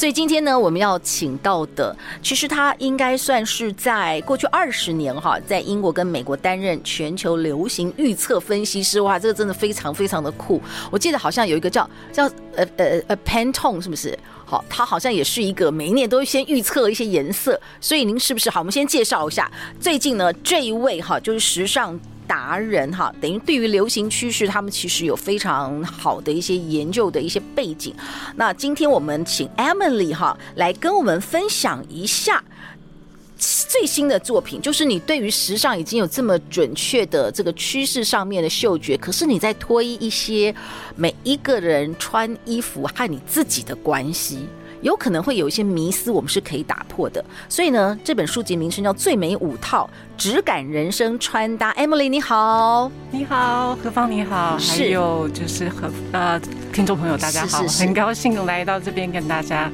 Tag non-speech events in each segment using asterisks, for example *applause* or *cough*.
所以今天呢，我们要请到的，其实他应该算是在过去二十年哈，在英国跟美国担任全球流行预测分析师。哇，这个真的非常非常的酷。我记得好像有一个叫叫呃呃呃 Pantone 是不是？好，他好像也是一个每一年都会先预测一些颜色。所以您是不是好？我们先介绍一下最近呢这一位哈，就是时尚。达人哈，等于对于流行趋势，他们其实有非常好的一些研究的一些背景。那今天我们请 Emily 哈来跟我们分享一下最新的作品，就是你对于时尚已经有这么准确的这个趋势上面的嗅觉，可是你在推一些每一个人穿衣服和你自己的关系。有可能会有一些迷思，我们是可以打破的。所以呢，这本书籍名称叫《最美五套质感人生穿搭》。Emily 你好，你好，何芳你好，还有就是和呃听众朋友大家好，是是是很高兴来到这边跟大家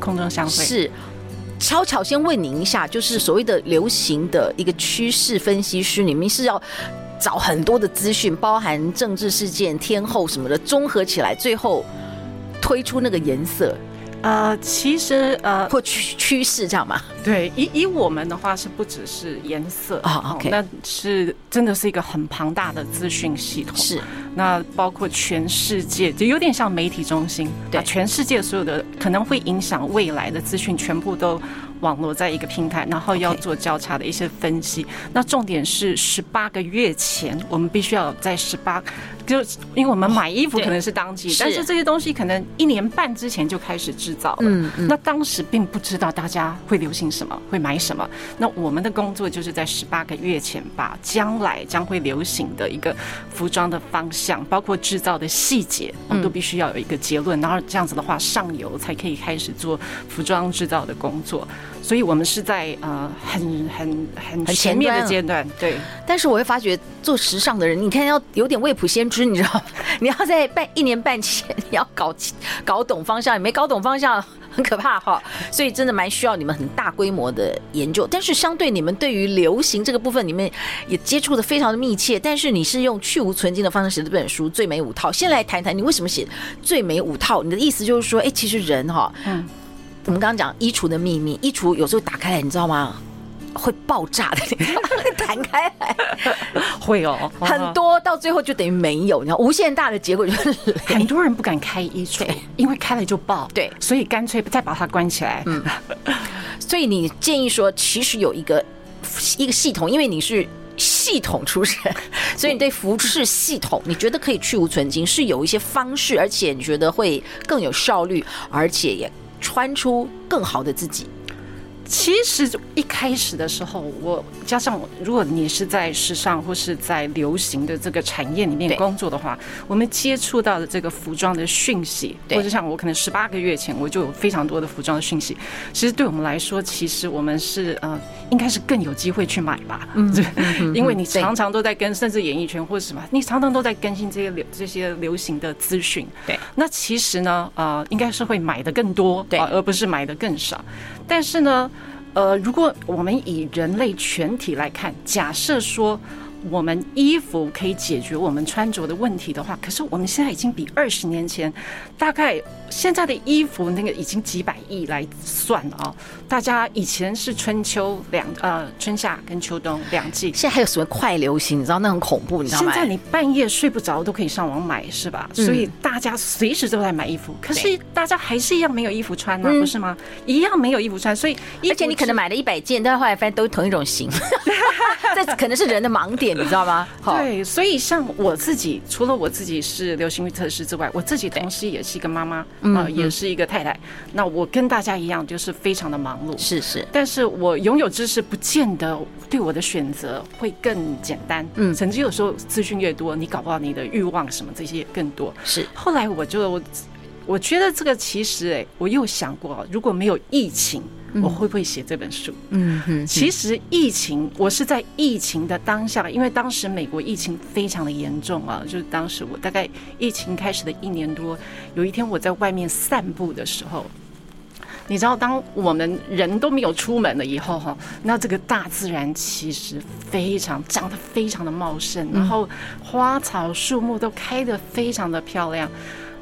空中相会。是，悄悄先问您一下，就是所谓的流行的一个趋势分析师，你们是要找很多的资讯，包含政治事件、天后什么的，综合起来，最后推出那个颜色。呃，其实呃，或趋趋势这样吧？*laughs* 对，以以我们的话是不只是颜色啊，OK，那是真的是一个很庞大的资讯系统。是，那包括全世界，就有点像媒体中心，对，全世界所有的可能会影响未来的资讯，全部都网络在一个平台，然后要做交叉的一些分析。那重点是十八个月前，我们必须要在十八。就因为我们买衣服可能是当季，但是这些东西可能一年半之前就开始制造了。嗯嗯。那当时并不知道大家会流行什么，会买什么。那我们的工作就是在十八个月前，把将来将会流行的一个服装的方向，包括制造的细节，我们都必须要有一个结论。然后这样子的话，上游才可以开始做服装制造的工作。所以我们是在呃很很很前面的阶段。对。但是我会发觉，做时尚的人，你看要有点未卜先知。你知道，*laughs* 你要在半一年半前，你要搞搞懂方向，也没搞懂方向，很可怕哈。所以真的蛮需要你们很大规模的研究。但是相对你们对于流行这个部分，你们也接触的非常的密切。但是你是用去无存精的方式写这本书《最美五套》。先来谈谈你为什么写《最美五套》？你的意思就是说，哎，其实人哈，嗯，我们刚刚讲衣橱的秘密，衣橱有时候打开来，你知道吗？会爆炸的，*laughs* 弹开来。*laughs* 会哦，很多到最后就等于没有，你知道，无限大的结果就是很多人不敢开衣橱，因为开了就爆，对，所以干脆再把它关起来。嗯，所以你建议说，其实有一个一个系统，因为你是系统出身，*laughs* 所以你对服饰系统，你觉得可以去无存精，是有一些方式，而且你觉得会更有效率，而且也穿出更好的自己。其实一开始的时候，我加上我如果你是在时尚或是在流行的这个产业里面工作的话，我们接触到的这个服装的讯息，或者像我可能十八个月前我就有非常多的服装的讯息。其实对我们来说，其实我们是呃，应该是更有机会去买吧，嗯，*laughs* 因为你常常都在跟，甚至演艺圈或者什么，你常常都在更新这些流这些流行的资讯。对，那其实呢，呃，应该是会买的更多，对，而不是买的更少。但是呢，呃，如果我们以人类全体来看，假设说我们衣服可以解决我们穿着的问题的话，可是我们现在已经比二十年前大概。现在的衣服那个已经几百亿来算了啊！大家以前是春秋两呃春夏跟秋冬两季，现在还有什么快流行？你知道那很恐怖，你知道吗？现在你半夜睡不着都可以上网买，是吧？所以大家随时都在买衣服，可是大家还是一样没有衣服穿呢，不是吗？一样没有衣服穿，所以而且你可能买了一百件，但是后来发现都同一种型，*laughs* *laughs* 这可能是人的盲点，你知道吗？*laughs* 对，所以像我自己，除了我自己是流行预测师之外，我自己同时也是一个妈妈。嗯，也是一个太太。那我跟大家一样，就是非常的忙碌。是是，但是我拥有知识，不见得对我的选择会更简单。嗯，甚至有时候资讯越多，你搞不好你的欲望什么这些更多。是。后来我就我觉得这个其实，哎，我又想过，如果没有疫情，我会不会写这本书？嗯哼，其实疫情，我是在疫情的当下，因为当时美国疫情非常的严重啊，就是当时我大概疫情开始的一年多，有一天我在外面散步的时候。你知道，当我们人都没有出门了以后，哈，那这个大自然其实非常长得非常的茂盛，然后花草树木都开得非常的漂亮。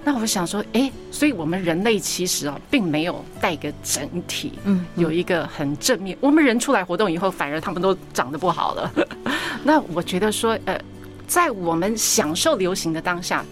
那我想说，哎，所以我们人类其实啊，并没有带个整体，嗯，有一个很正面。我们人出来活动以后，反而他们都长得不好了。*laughs* 那我觉得说，呃，在我们享受流行的当下。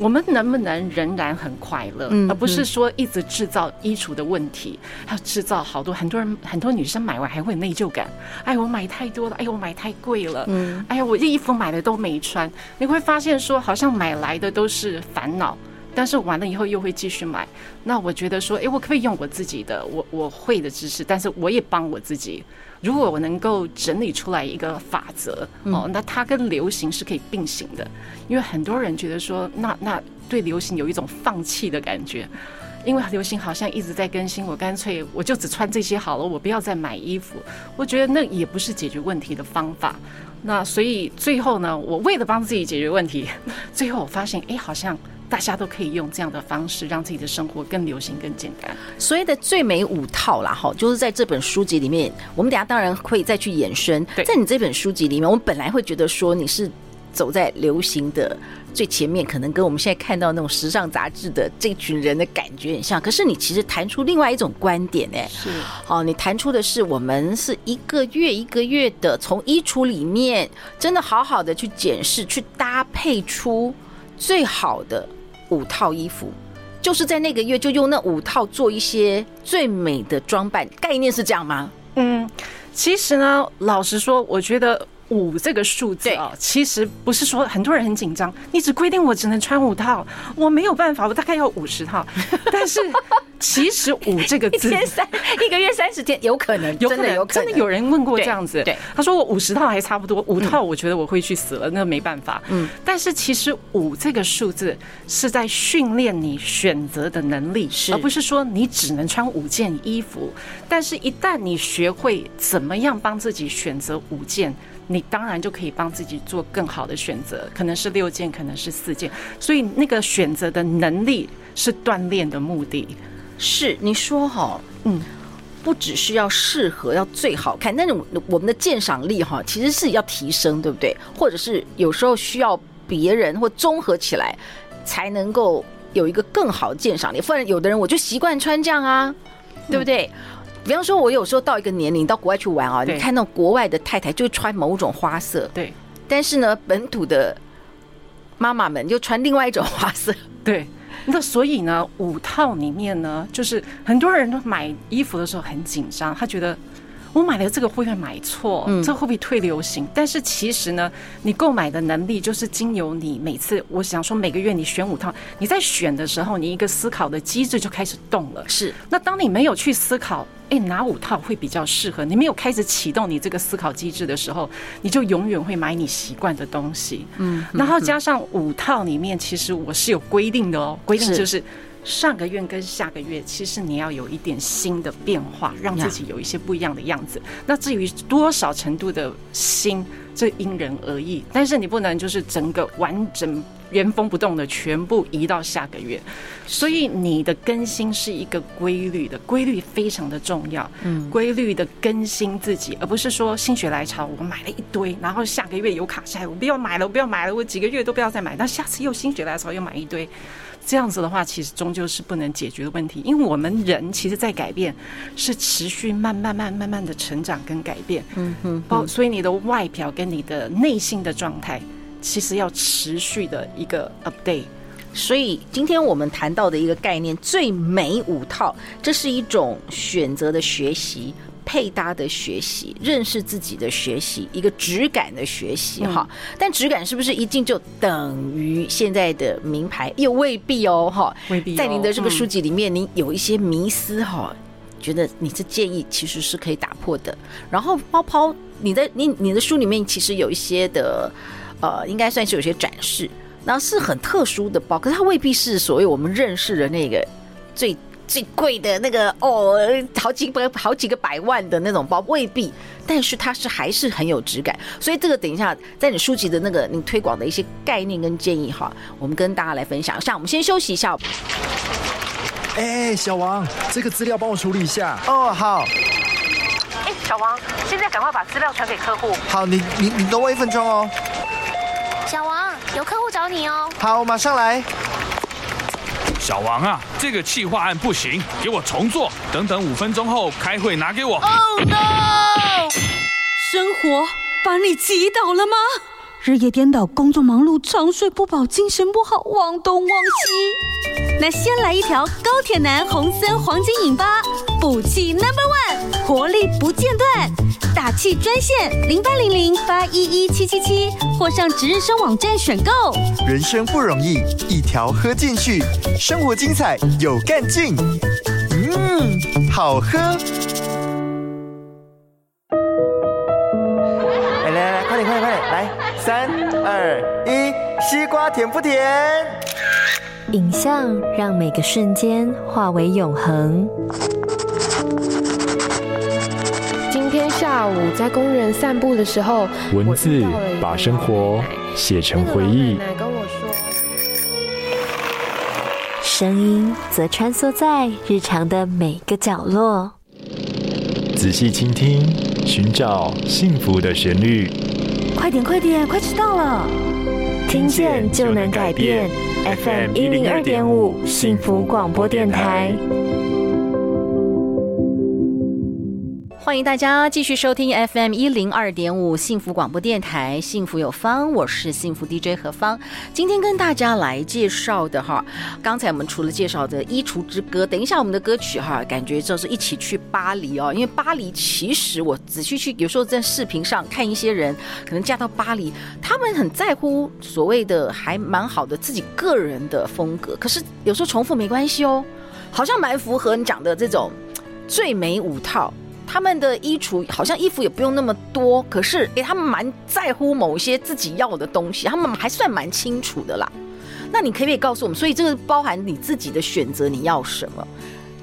我们能不能仍然很快乐，而不是说一直制造衣橱的问题，还有制造好多很多人很多女生买完还会有内疚感。哎，我买太多了，哎，我买太贵了，嗯，哎呀，我这衣服买的都没穿。你会发现说，好像买来的都是烦恼，但是完了以后又会继续买。那我觉得说，哎，我可以用我自己的我我会的知识，但是我也帮我自己。如果我能够整理出来一个法则哦，那它跟流行是可以并行的，因为很多人觉得说，那那对流行有一种放弃的感觉，因为流行好像一直在更新，我干脆我就只穿这些好了，我不要再买衣服。我觉得那也不是解决问题的方法。那所以最后呢，我为了帮自己解决问题，*laughs* 最后我发现，哎，好像。大家都可以用这样的方式，让自己的生活更流行、更简单。所谓的最美五套啦，哈，就是在这本书籍里面。我们等下当然会再去延伸。在你这本书籍里面，我们本来会觉得说你是走在流行的最前面，可能跟我们现在看到那种时尚杂志的这群人的感觉很像。可是你其实谈出另外一种观点，哎，是哦，你谈出的是我们是一个月一个月的从衣橱里面真的好好的去检视、去搭配出最好的。五套衣服，就是在那个月就用那五套做一些最美的装扮，概念是这样吗？嗯，其实呢，老实说，我觉得。五这个数字啊，其实不是说很多人很紧张。你只规定我只能穿五套，我没有办法，我大概要五十套。*laughs* 但是其实五这个字，一天三一个月三十天，有可能，有可能，有真的有人问过这样子。对，他说我五十套还差不多，五套我觉得我会去死了，那没办法。嗯，但是其实五这个数字是在训练你选择的能力，而不是说你只能穿五件衣服。但是一旦你学会怎么样帮自己选择五件。你当然就可以帮自己做更好的选择，可能是六件，可能是四件，所以那个选择的能力是锻炼的目的。是你说哈，嗯，不只是要适合，要最好看，但是我们的鉴赏力哈，其实是要提升，对不对？或者是有时候需要别人或综合起来，才能够有一个更好的鉴赏力。不然有的人我就习惯穿这样啊，对不对？嗯比方说，我有时候到一个年龄到国外去玩啊，你看到国外的太太就穿某种花色，对。但是呢，本土的妈妈们就穿另外一种花色，对。那所以呢，五套里面呢，就是很多人都买衣服的时候很紧张，他觉得。我买的这个会不会买错？嗯，这会不会退流行？但是其实呢，你购买的能力就是经由你每次，我想说每个月你选五套，你在选的时候，你一个思考的机制就开始动了。是，那当你没有去思考，哎，哪五套会比较适合？你没有开始启动你这个思考机制的时候，你就永远会买你习惯的东西。嗯，然后加上五套里面，其实我是有规定的哦，规定就是。上个月跟下个月，其实你要有一点新的变化，让自己有一些不一样的样子。那至于多少程度的新，这因人而异。但是你不能就是整个完整原封不动的全部移到下个月。所以你的更新是一个规律的，规律非常的重要。嗯，规律的更新自己，而不是说心血来潮我买了一堆，然后下个月有卡下来，我不要买了，我不要买了，我几个月都不要再买，那下次又心血来潮又买一堆。这样子的话，其实终究是不能解决的问题，因为我们人其实在改变，是持续慢慢慢慢慢的成长跟改变。嗯嗯，包所以你的外表跟你的内心的状态，其实要持续的一个 update。所以今天我们谈到的一个概念，最美五套，这是一种选择的学习。配搭的学习，认识自己的学习，一个质感的学习哈。但质感是不是一定就等于现在的名牌？又未必哦哈。未必。在您的这个书籍里面，您有一些迷思哈，觉得你这建议其实是可以打破的。然后包包，你的你你的书里面其实有一些的呃，应该算是有些展示。那是很特殊的包，可是它未必是所谓我们认识的那个最最贵的那个哦，好几百好几个百万的那种包，未必。但是它是还是很有质感，所以这个等一下在你书籍的那个你推广的一些概念跟建议哈，我们跟大家来分享一下。我们先休息一下。哎，小王，这个资料帮我处理一下。哦，好。哎，小王，现在赶快把资料传给客户。好，你你你等我一分钟哦。小王，有客户找你哦。好，我马上来。小王啊，这个企划案不行，给我重做。等等五分钟后开会拿给我。Oh no！生活把你击倒了吗？日夜颠倒，工作忙碌，长睡不饱，精神不好，忘东忘西。那先来一条高铁男红森黄金饮吧，补气 Number One，活力不间断。打气专线零八零零八一一七七七，或上值日生网站选购。人生不容易，一条喝进去，生活精彩有干劲。嗯，好喝。来来来，快点快点快点，来三二一，西瓜甜不甜？影像让每个瞬间化为永恒。下午在公园散步的时候，文字把生活写成回忆。奶奶跟我说，声音则穿梭在日常的每个角落。仔细倾听，寻找幸福的旋律。快点，快点，快迟到了！听见就能改变，FM 一零二点五幸福广播电台。欢迎大家继续收听 FM 一零二点五幸福广播电台，幸福有方，我是幸福 DJ 何芳。今天跟大家来介绍的哈，刚才我们除了介绍的《衣橱之歌》，等一下我们的歌曲哈，感觉就是一起去巴黎哦。因为巴黎其实我仔细去，有时候在视频上看一些人，可能嫁到巴黎，他们很在乎所谓的还蛮好的自己个人的风格，可是有时候重复没关系哦，好像蛮符合你讲的这种最美五套。他们的衣橱好像衣服也不用那么多，可是诶，他们蛮在乎某些自己要的东西，他们还算蛮清楚的啦。那你可不可以告诉我们，所以这个包含你自己的选择，你要什么？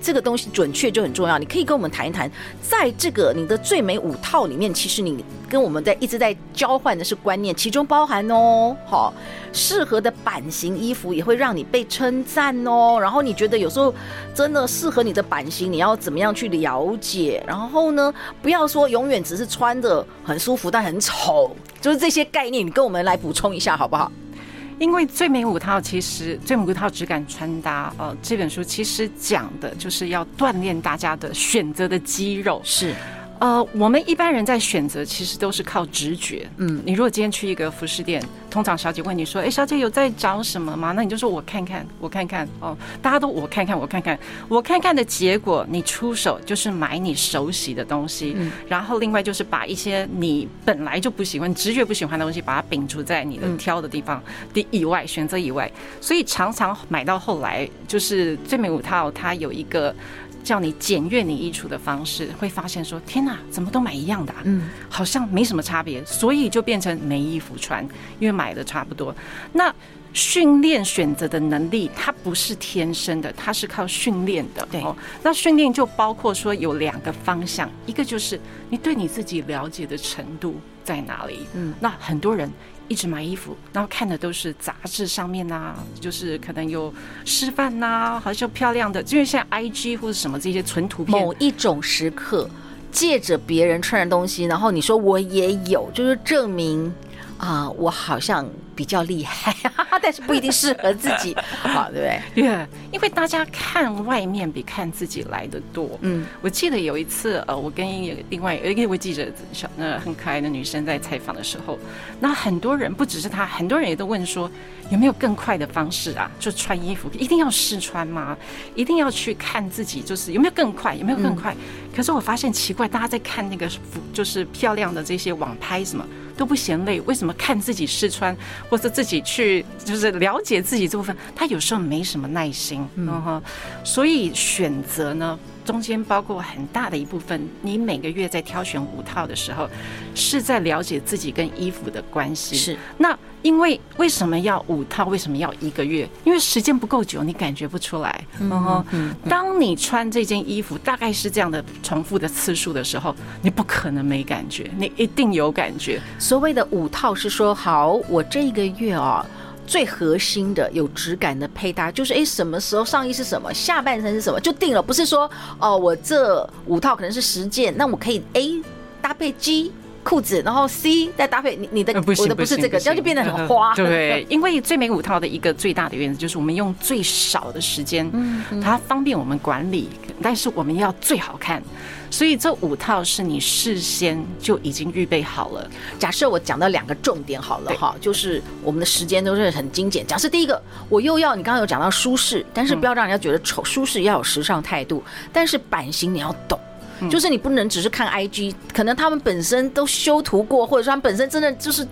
这个东西准确就很重要，你可以跟我们谈一谈，在这个你的最美五套里面，其实你跟我们在一直在交换的是观念，其中包含哦，好适合的版型衣服也会让你被称赞哦，然后你觉得有时候真的适合你的版型，你要怎么样去了解？然后呢，不要说永远只是穿的很舒服但很丑，就是这些概念，你跟我们来补充一下好不好？因为最美五套其实最美五套只敢穿搭，呃，这本书其实讲的就是要锻炼大家的选择的肌肉，是。呃，我们一般人在选择其实都是靠直觉。嗯，你如果今天去一个服饰店，通常小姐问你说：“哎，小姐有在找什么吗？”那你就说：“我看看，我看看。”哦，大家都我看看，我看看，我看看的结果，你出手就是买你熟悉的东西。嗯，然后另外就是把一些你本来就不喜欢、直觉不喜欢的东西，把它摒除在你的挑的地方的以外，选择以外。所以常常买到后来，就是最美五套，它有一个。叫你检阅你衣橱的方式，会发现说：天哪，怎么都买一样的啊？嗯，好像没什么差别，所以就变成没衣服穿，因为买的差不多。那训练选择的能力，它不是天生的，它是靠训练的。对，那训练就包括说有两个方向，一个就是你对你自己了解的程度在哪里。嗯，那很多人。一直买衣服，然后看的都是杂志上面呐、啊，就是可能有示范呐、啊，好像漂亮的，因为像 IG 或者什么这些纯图片。某一种时刻，借着别人穿的东西，然后你说我也有，就是证明啊，我好像。比较厉害，*laughs* 但是不一定适合自己，*laughs* 好，对不对？对，因为大家看外面比看自己来的多。嗯，我记得有一次，呃，我跟一另外一位记者小那很可爱的女生在采访的时候，那很多人不只是她，很多人也都问说，有没有更快的方式啊？就穿衣服一定要试穿吗？一定要去看自己，就是有没有更快？有没有更快？嗯，可是我发现奇怪，大家在看那个就是漂亮的这些网拍什么。都不嫌累，为什么看自己试穿，或者自己去就是了解自己这部分，他有时候没什么耐心，嗯哼，所以选择呢，中间包括很大的一部分，你每个月在挑选五套的时候，是在了解自己跟衣服的关系。是那。因为为什么要五套？为什么要一个月？因为时间不够久，你感觉不出来。嗯哼，嗯，当你穿这件衣服大概是这样的重复的次数的时候，你不可能没感觉，你一定有感觉。所谓的五套是说，好，我这一个月啊，最核心的有质感的配搭就是，哎，什么时候上衣是什么，下半身是什么，就定了。不是说，哦，我这五套可能是十件，那我可以 A 搭配 G。裤子，然后 C 再搭配你你的，我的不是这个，这样就变得很花。*laughs* 对，因为最美五套的一个最大的原则就是我们用最少的时间，嗯它方便我们管理，但是我们要最好看，所以这五套是你事先就已经预备好了。假设我讲到两个重点好了哈，就是我们的时间都是很精简。假设第一个，我又要你刚刚有讲到舒适，但是不要让人家觉得丑，舒适要有时尚态度，但是版型你要懂。就是你不能只是看 IG，可能他们本身都修图过，或者说他们本身真的就是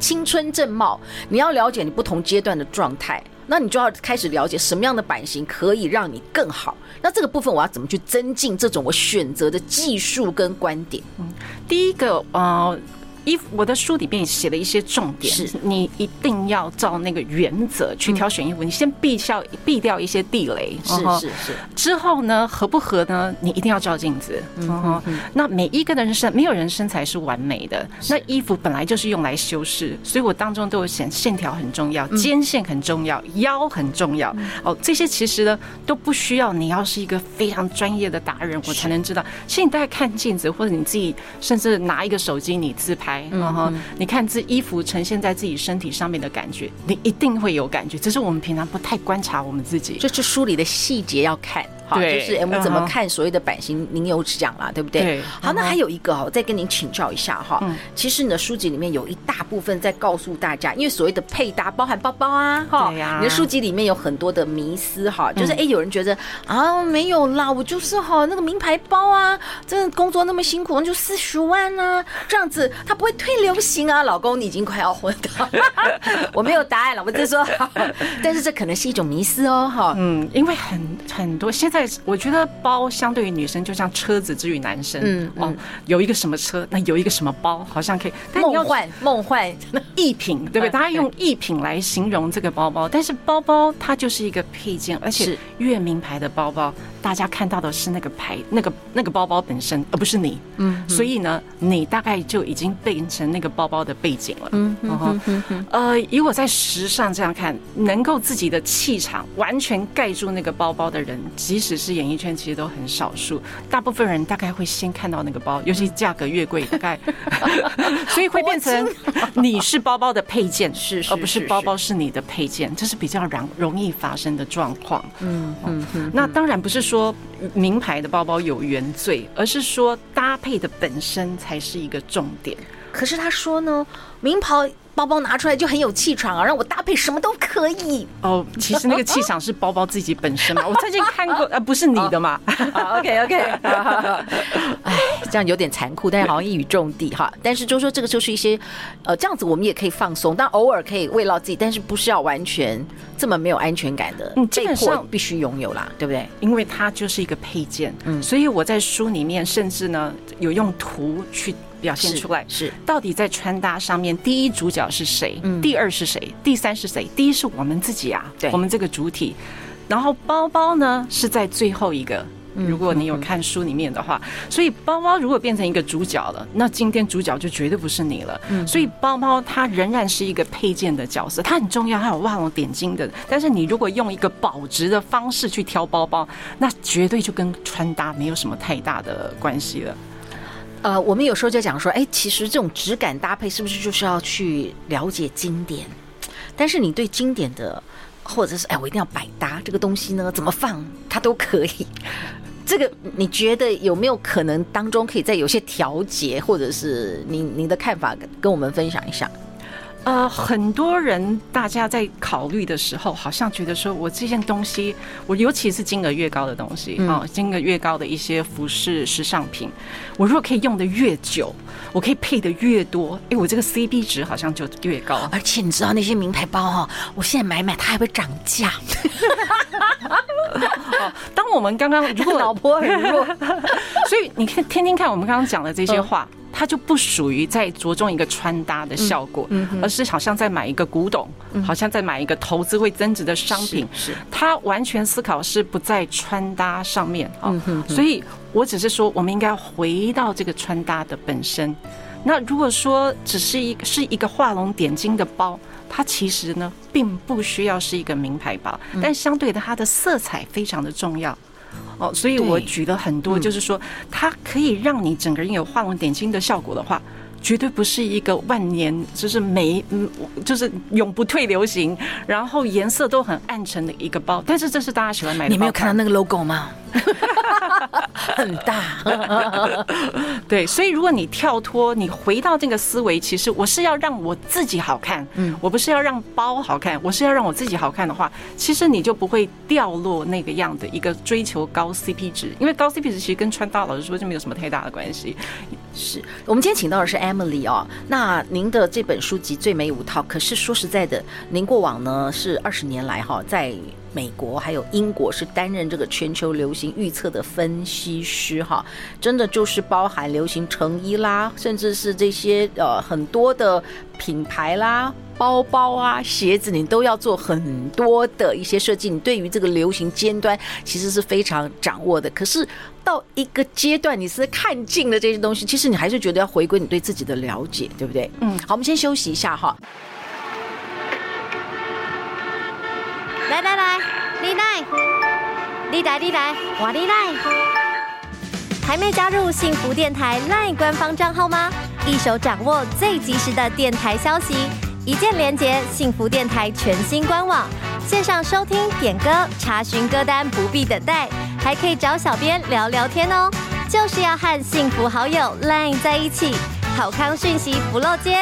青春正茂。你要了解你不同阶段的状态，那你就要开始了解什么样的版型可以让你更好。那这个部分我要怎么去增进这种我选择的技术跟观点？嗯，第一个呃。衣服，我的书里面写了一些重点，是你一定要照那个原则去挑选衣服。你先避掉避掉一些地雷，是是是。之后呢，合不合呢？你一定要照镜子。嗯，那每一个人身，没有人身材是完美的。那衣服本来就是用来修饰，所以我当中都有显线条很重要，肩线很重要，腰很重要。哦，这些其实呢都不需要你要是一个非常专业的达人，我才能知道。其实你大概看镜子，或者你自己甚至拿一个手机你自拍。嗯哼，你看这衣服呈现在自己身体上面的感觉，你一定会有感觉。只是我们平常不太观察我们自己，就是书里的细节要看。好，就是我们怎么看所谓的版型？您有讲了，对不对？对。好，那还有一个哦，再跟您请教一下哈。其实你的书籍里面有一大部分在告诉大家，因为所谓的配搭包含包包啊，哈。你的书籍里面有很多的迷思哈，就是哎，有人觉得啊，没有啦，我就是哈那个名牌包啊，真的工作那么辛苦，那就四十万啊，这样子他不会退流行啊。老公，你已经快要昏倒。*laughs* 我没有答案了，我就说，*laughs* 但是这可能是一种迷思哦，哈。嗯，因为很很多现在。我觉得包相对于女生就像车子之于男生，嗯，哦，有一个什么车，那有一个什么包，好像可以。梦幻梦幻 *laughs* 艺品，对不对？大家用艺品来形容这个包包，但是包包它就是一个配件，而且越名牌的包包，大家看到的是那个牌，那个那个包包本身，而不是你。嗯，所以呢，你大概就已经变成那个包包的背景了。嗯嗯呃，以我在时尚这样看，能够自己的气场完全盖住那个包包的人，即使是演艺圈，其实都很少数。大部分人大概会先看到那个包，尤其价格越贵，大概，*laughs* 所以会变成你是包包的配件，是而不是包包是你的配件，这是比较容容易发生的状况。嗯嗯嗯。那当然不是说说名牌的包包有原罪，而是说搭配的本身才是一个重点。可是他说呢，名牌。包包拿出来就很有气场啊，让我搭配什么都可以。哦，其实那个气场是包包自己本身嘛。*laughs* 我最近看过，呃，不是你的嘛。OK OK。哎，*laughs* 这样有点残酷，但是好像一语中的哈。但是就说这个就是一些，呃，这样子我们也可以放松，但偶尔可以慰劳自己，但是不是要完全这么没有安全感的。嗯，基本上必须拥有啦，对不对？因为它就是一个配件。嗯，所以我在书里面甚至呢有用图去。表现出来是，是到底在穿搭上面，第一主角是谁？嗯，第二是谁？第三是谁？第一是我们自己啊，对，我们这个主体。然后包包呢是在最后一个。如果你有看书里面的话，所以包包如果变成一个主角了，那今天主角就绝对不是你了。嗯，所以包包它仍然是一个配件的角色，它很重要，它有画龙点睛的。但是你如果用一个保值的方式去挑包包，那绝对就跟穿搭没有什么太大的关系了。呃，我们有时候就讲说，哎，其实这种质感搭配是不是就是要去了解经典？但是你对经典的，或者是哎，我一定要百搭这个东西呢，怎么放它都可以。这个你觉得有没有可能当中可以再有些调节，或者是你你的看法跟我们分享一下？呃，很多人大家在考虑的时候，好像觉得说我这件东西，我尤其是金额越高的东西啊，金额越高的一些服饰时尚品，我如果可以用的越久，我可以配的越多，哎，我这个 CP 值好像就越高。而且你知道那些名牌包哈，我现在买买它还会涨价。*laughs* 当我们刚刚如果 *laughs* 老婆很弱，*laughs* 所以你看听听看我们刚刚讲的这些话。它就不属于在着重一个穿搭的效果，嗯，而是好像在买一个古董，好像在买一个投资会增值的商品。是，它完全思考是不在穿搭上面啊。所以我只是说，我们应该回到这个穿搭的本身。那如果说只是一个是一个画龙点睛的包，它其实呢，并不需要是一个名牌包，但相对的，它的色彩非常的重要。哦，所以我举了很多，就是说它可以让你整个人有画龙点睛的效果的话，绝对不是一个万年就是没嗯，就是永不退流行，然后颜色都很暗沉的一个包。但是这是大家喜欢买的。你没有看到那个 logo 吗？*laughs* 很大，*laughs* 对，所以如果你跳脱，你回到这个思维，其实我是要让我自己好看，嗯，我不是要让包好看，我是要让我自己好看的话，其实你就不会掉落那个样的一个追求高 CP 值，因为高 CP 值其实跟穿搭老师说就没有什么太大的关系。是我们今天请到的是 Emily 哦，那您的这本书籍《最美五套》，可是说实在的，您过往呢是二十年来哈在。美国还有英国是担任这个全球流行预测的分析师哈，真的就是包含流行成衣啦，甚至是这些呃很多的品牌啦、包包啊、鞋子，你都要做很多的一些设计。你对于这个流行尖端其实是非常掌握的。可是到一个阶段，你是看尽了这些东西，其实你还是觉得要回归你对自己的了解，对不对？嗯，好，我们先休息一下哈。来来来，你来，你来你来，我你来。还没加入幸福电台 LINE 官方账号吗？一手掌握最及时的电台消息，一键连接幸福电台全新官网，线上收听、点歌、查询歌单，不必等待，还可以找小编聊聊天哦。就是要和幸福好友 LINE 在一起，好康讯息不漏接。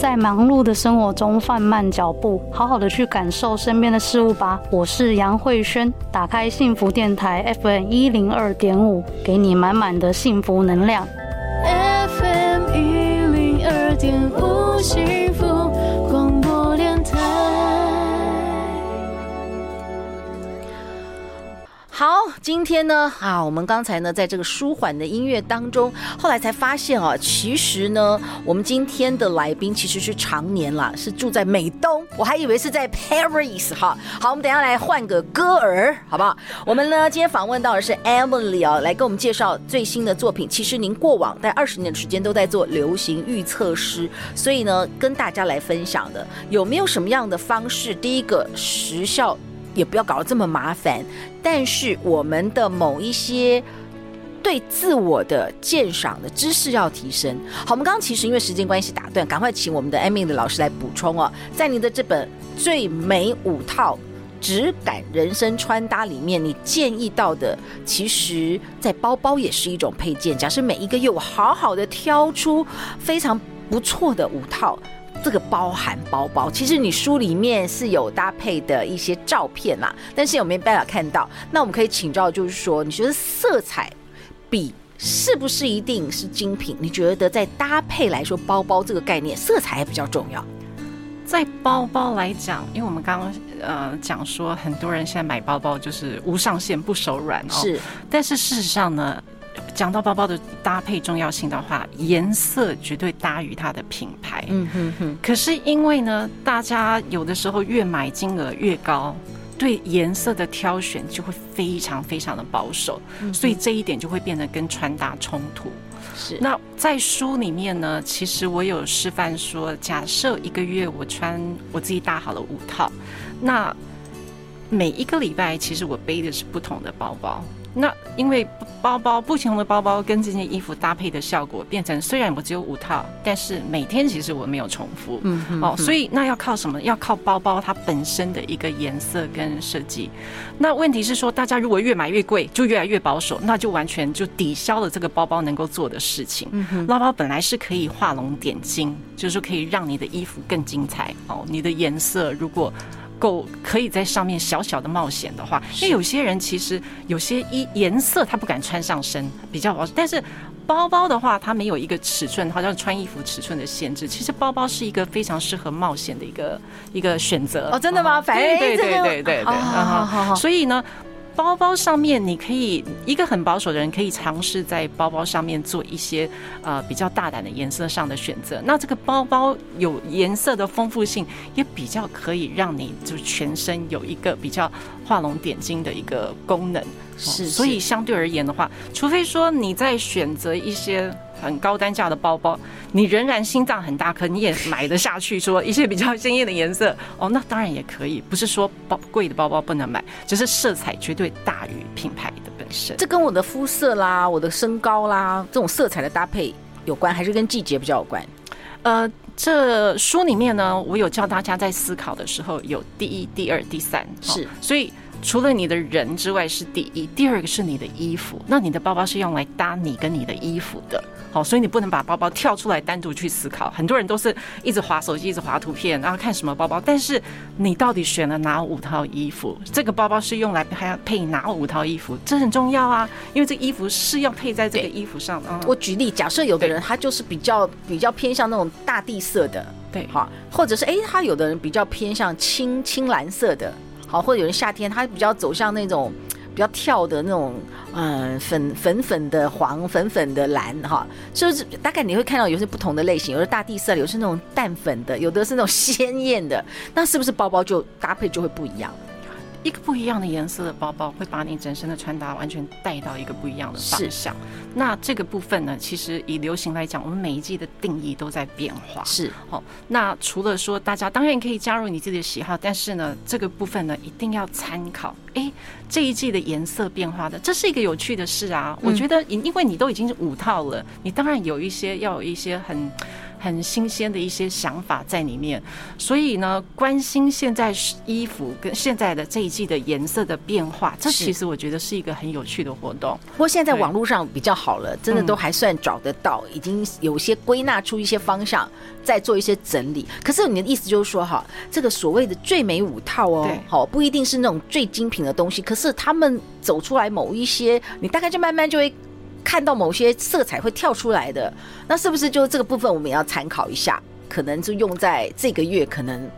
在忙碌的生活中放慢脚步，好好的去感受身边的事物吧。我是杨慧萱，打开幸福电台 FM 一零二点五，给你满满的幸福能量。FM 一零二点五，幸福好，今天呢，啊，我们刚才呢，在这个舒缓的音乐当中，后来才发现啊，其实呢，我们今天的来宾其实是常年啦，是住在美东，我还以为是在 Paris 哈。好，我们等下来换个歌儿，好不好？我们呢，今天访问到的是 Emily 啊，来跟我们介绍最新的作品。其实您过往在二十年的时间都在做流行预测师，所以呢，跟大家来分享的有没有什么样的方式？第一个时效。也不要搞得这么麻烦，但是我们的某一些对自我的鉴赏的知识要提升。好，我们刚刚其实因为时间关系打断，赶快请我们的 Emily 的老师来补充哦。在您的这本最美五套质感人生穿搭里面，你建议到的，其实在包包也是一种配件。假设每一个月我好好的挑出非常不错的五套。这个包含包包，其实你书里面是有搭配的一些照片啦，但是有没有办法看到？那我们可以请教，就是说，你觉得色彩比是不是一定是精品？你觉得在搭配来说，包包这个概念，色彩还比较重要？在包包来讲，因为我们刚刚呃讲说，很多人现在买包包就是无上限不手软哦，是，但是事实上呢？讲到包包的搭配重要性的话，颜色绝对大于它的品牌。嗯哼哼。可是因为呢，大家有的时候越买金额越高，对颜色的挑选就会非常非常的保守，所以这一点就会变得跟穿搭冲突。是。那在书里面呢，其实我有示范说，假设一个月我穿我自己搭好了五套，那每一个礼拜其实我背的是不同的包包。那因为包包不同的包包跟这件衣服搭配的效果，变成虽然我只有五套，但是每天其实我没有重复。嗯，嗯哦，所以那要靠什么？要靠包包它本身的一个颜色跟设计。那问题是说，大家如果越买越贵，就越来越保守，那就完全就抵消了这个包包能够做的事情。嗯，包包本来是可以画龙点睛，就是说可以让你的衣服更精彩。哦，你的颜色如果。够可以在上面小小的冒险的话，因为有些人其实有些衣颜色他不敢穿上身，比较保守。但是包包的话，它没有一个尺寸，好像穿衣服尺寸的限制。其实包包是一个非常适合冒险的一个一个选择。哦，真的吗？反正对对对对对对。好好 *laughs* 好。所以呢。包包上面，你可以一个很保守的人可以尝试在包包上面做一些呃比较大胆的颜色上的选择。那这个包包有颜色的丰富性，也比较可以让你就全身有一个比较画龙点睛的一个功能。是，所以相对而言的话，除非说你在选择一些。很高单价的包包，你仍然心脏很大，可你也买得下去。说一些比较鲜艳的颜色，哦，那当然也可以。不是说包贵的包包不能买，只是色彩绝对大于品牌的本身。这跟我的肤色啦、我的身高啦这种色彩的搭配有关，还是跟季节比较有关？呃，这书里面呢，我有教大家在思考的时候有第一、第二、第三，是，所以。除了你的人之外是第一，第二个是你的衣服。那你的包包是用来搭你跟你的衣服的，好，所以你不能把包包跳出来单独去思考。很多人都是一直划手机，一直划图片，然后看什么包包。但是你到底选了哪五套衣服？这个包包是用来还要配哪五套衣服？这很重要啊，因为这衣服是要配在这个衣服上的。我举例，假设有的人他就是比较比较偏向那种大地色的，对，好，或者是哎，他有的人比较偏向青青蓝色的。好，或者有人夏天他比较走向那种比较跳的那种，嗯，粉粉粉的黄，粉粉的蓝，哈，就是大概你会看到有些不同的类型，有的大地色，有的是那种淡粉的，有的是那种鲜艳的，那是不是包包就搭配就会不一样？一个不一样的颜色的包包会把你整身的穿搭完全带到一个不一样的方向。那这个部分呢，其实以流行来讲，我们每一季的定义都在变化。是，好。那除了说大家当然可以加入你自己的喜好，但是呢，这个部分呢一定要参考。哎，这一季的颜色变化的，这是一个有趣的事啊。我觉得，因因为你都已经是五套了，你当然有一些要有一些很。很新鲜的一些想法在里面，所以呢，关心现在衣服跟现在的这一季的颜色的变化，这其实我觉得是一个很有趣的活动。不过现在网络上比较好了，真的都还算找得到，已经有些归纳出一些方向，再做一些整理。可是你的意思就是说，哈，这个所谓的最美五套哦，好，不一定是那种最精品的东西，可是他们走出来某一些，你大概就慢慢就会。看到某些色彩会跳出来的，那是不是就这个部分我们也要参考一下？可能就用在这个月，可能。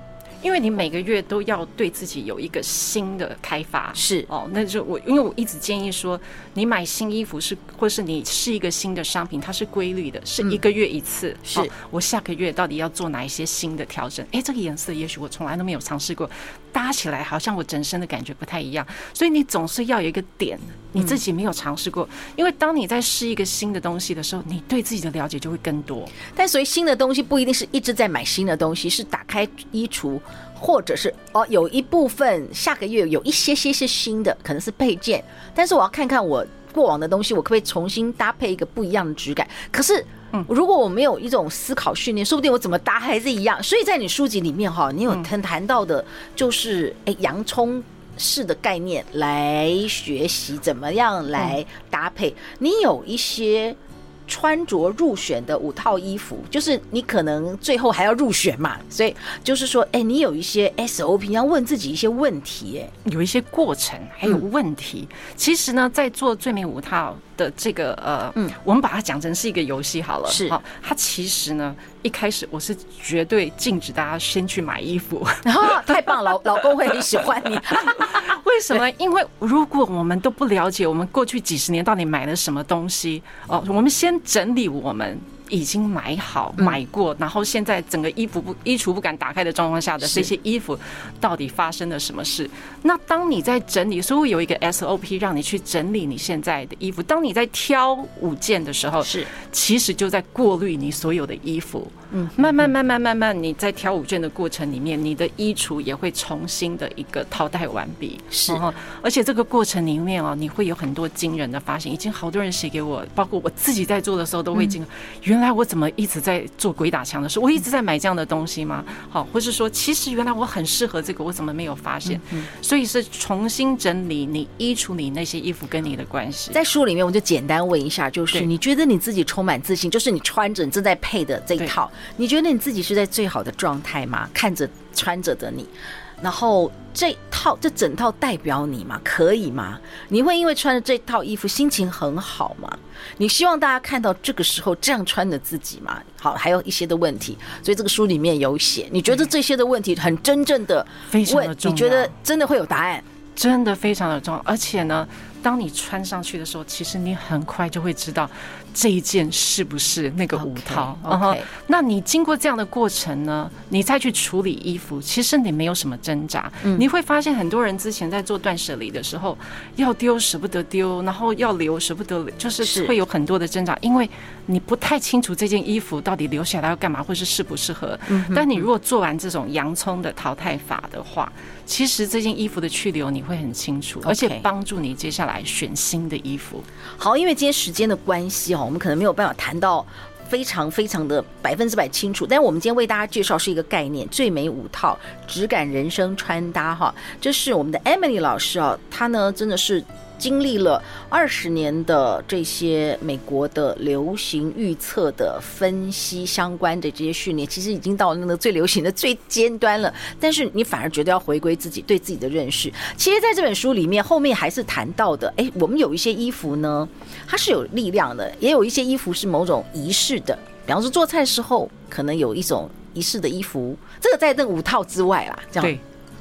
因为你每个月都要对自己有一个新的开发，是哦，那就我因为我一直建议说，你买新衣服是，或是你试一个新的商品，它是规律的，是一个月一次。是我下个月到底要做哪一些新的调整？哎，这个颜色也许我从来都没有尝试过，搭起来好像我整身的感觉不太一样，所以你总是要有一个点，你自己没有尝试过。因为当你在试一个新的东西的时候，你对自己的了解就会更多。但所以新的东西不一定是一直在买新的东西，是打开衣橱。或者是哦，有一部分下个月有一些些是新的，可能是配件，但是我要看看我过往的东西，我可不可以重新搭配一个不一样的质感？可是，嗯，如果我没有一种思考训练，说不定我怎么搭还是一样。所以在你书籍里面哈，你有谈谈到的，就是哎，洋葱式的概念来学习怎么样来搭配。你有一些。穿着入选的五套衣服，就是你可能最后还要入选嘛，所以就是说，哎，你有一些 SOP 要问自己一些问题，哎，有一些过程还有问题。其实呢，在做最美五套的这个呃，嗯，我们把它讲成是一个游戏好了，是，好，它其实呢，一开始我是绝对禁止大家先去买衣服，然 *laughs* 后太棒了，老老公会很喜欢你。*laughs* 为什么？因为如果我们都不了解我们过去几十年到底买了什么东西哦，我们先整理我们已经买好买过，然后现在整个衣服不衣橱不敢打开的状况下的这些衣服，到底发生了什么事？那当你在整理，所以有一个 SOP 让你去整理你现在的衣服。当你在挑五件的时候，是其实就在过滤你所有的衣服。嗯，慢慢慢慢慢慢，你在挑五件的过程里面，你的衣橱也会重新的一个淘汰完毕。是，而且这个过程里面啊，你会有很多惊人的发现。已经好多人写给我，包括我自己在做的时候，都会惊，原来我怎么一直在做鬼打墙的事？我一直在买这样的东西吗？好，或是说，其实原来我很适合这个，我怎么没有发现？所以是重新整理你衣橱里那些衣服跟你的关系。在书里面，我就简单问一下，就是你觉得你自己充满自信，就是你穿着你正在配的这一套。你觉得你自己是在最好的状态吗？看着穿着的你，然后这套这整套代表你吗？可以吗？你会因为穿着这套衣服心情很好吗？你希望大家看到这个时候这样穿的自己吗？好，还有一些的问题，所以这个书里面有写。你觉得这些的问题很真正的问，非常的重要，你觉得真的会有答案？真的非常的重要，而且呢，当你穿上去的时候，其实你很快就会知道。这一件是不是那个五套？Okay, okay. 那你经过这样的过程呢？你再去处理衣服，其实你没有什么挣扎。嗯、你会发现很多人之前在做断舍离的时候，要丢舍不得丢，然后要留舍不得留，就是会有很多的挣扎，因为你不太清楚这件衣服到底留下来要干嘛，或是适不适合。嗯、但你如果做完这种洋葱的淘汰法的话，其实这件衣服的去留你会很清楚，而且帮助你接下来选新的衣服。好，因为今天时间的关系哦。我们可能没有办法谈到非常非常的百分之百清楚，但是我们今天为大家介绍是一个概念——最美五套质感人生穿搭哈，这是我们的 Emily 老师哦，她呢真的是。经历了二十年的这些美国的流行预测的分析相关的这些训练，其实已经到了那个最流行的最尖端了。但是你反而觉得要回归自己对自己的认识。其实，在这本书里面，后面还是谈到的，哎，我们有一些衣服呢，它是有力量的；也有一些衣服是某种仪式的。比方说，做菜时候可能有一种仪式的衣服，这个在那五套之外啦，这样。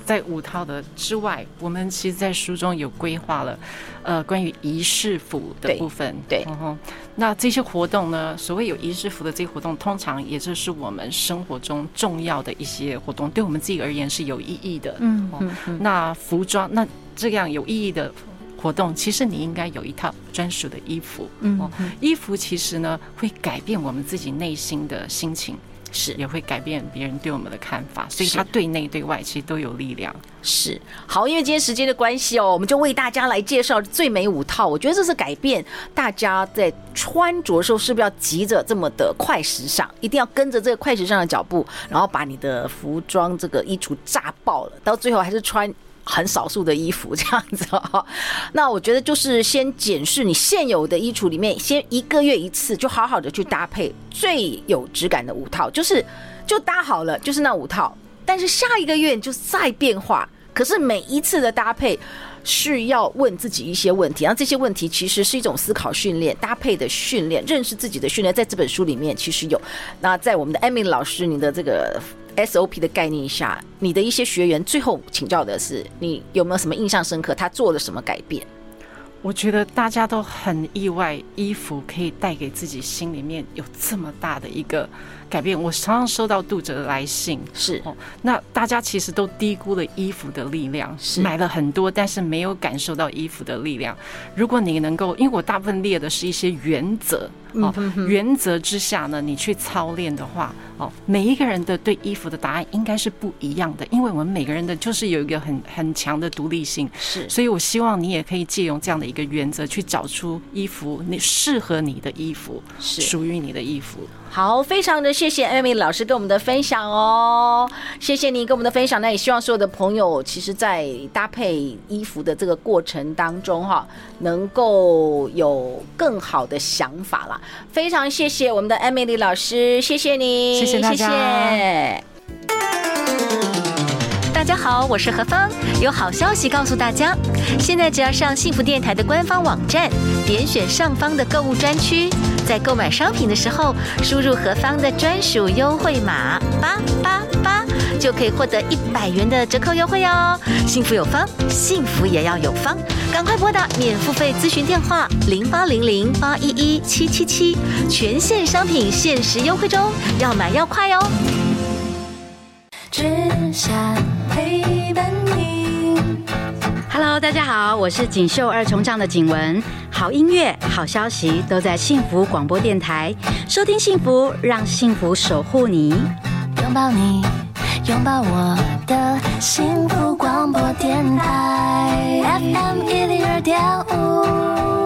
对。在五套的之外，我们其实，在书中有规划了，呃，关于仪式服的部分。对，嗯哼。那这些活动呢，所谓有仪式服的这些活动，通常也就是我们生活中重要的一些活动，对我们自己而言是有意义的。嗯嗯，嗯。那服装，那这样有意义的活动，其实你应该有一套专属的衣服。嗯，哦。衣服其实呢，会改变我们自己内心的心情。是，也会改变别人对我们的看法，所以他对内对外其实都有力量。是，好，因为今天时间的关系哦，我们就为大家来介绍最美五套。我觉得这是改变大家在穿着的时候是不是要急着这么的快时尚，一定要跟着这个快时尚的脚步，然后把你的服装这个衣橱炸爆了，到最后还是穿。很少数的衣服 *laughs* 这样子，*laughs* 那我觉得就是先检视你现有的衣橱里面，先一个月一次，就好好的去搭配最有质感的五套，就是就搭好了，就是那五套。但是下一个月你就再变化，可是每一次的搭配是要问自己一些问题，然后这些问题其实是一种思考训练、搭配的训练、认识自己的训练，在这本书里面其实有。那在我们的 Emily 老师，你的这个。SOP 的概念下，你的一些学员最后请教的是，你有没有什么印象深刻？他做了什么改变？我觉得大家都很意外，衣服可以带给自己心里面有这么大的一个改变。我常常收到读者的来信，是哦，那大家其实都低估了衣服的力量，是买了很多，但是没有感受到衣服的力量。如果你能够，因为我大部分列的是一些原则。哦，原则之下呢，你去操练的话，哦，每一个人的对衣服的答案应该是不一样的，因为我们每个人的就是有一个很很强的独立性，是，所以我希望你也可以借用这样的一个原则去找出衣服，你适合你的衣服，是属于你的衣服。好，非常的谢谢 Emily 老师跟我们的分享哦，谢谢你跟我们的分享。那也希望所有的朋友，其实，在搭配衣服的这个过程当中，哈，能够有更好的想法啦。非常谢谢我们的 Emily 老师，谢谢你，谢谢大家。谢谢。大家好，我是何芳，有好消息告诉大家，现在只要上幸福电台的官方网站，点选上方的购物专区。在购买商品的时候，输入何方的专属优惠码八八八，就可以获得一百元的折扣优惠哦。幸福有方，幸福也要有方，赶快拨打免付费咨询电话零八零零八一一七七七，全线商品限时优惠中，要买要快哦。只想陪。Hello，大家好，我是锦绣二重唱的景文。好音乐、好消息都在幸福广播电台，收听幸福，让幸福守护你。拥抱你，拥抱我的幸福广播电台，FM 一零二点五。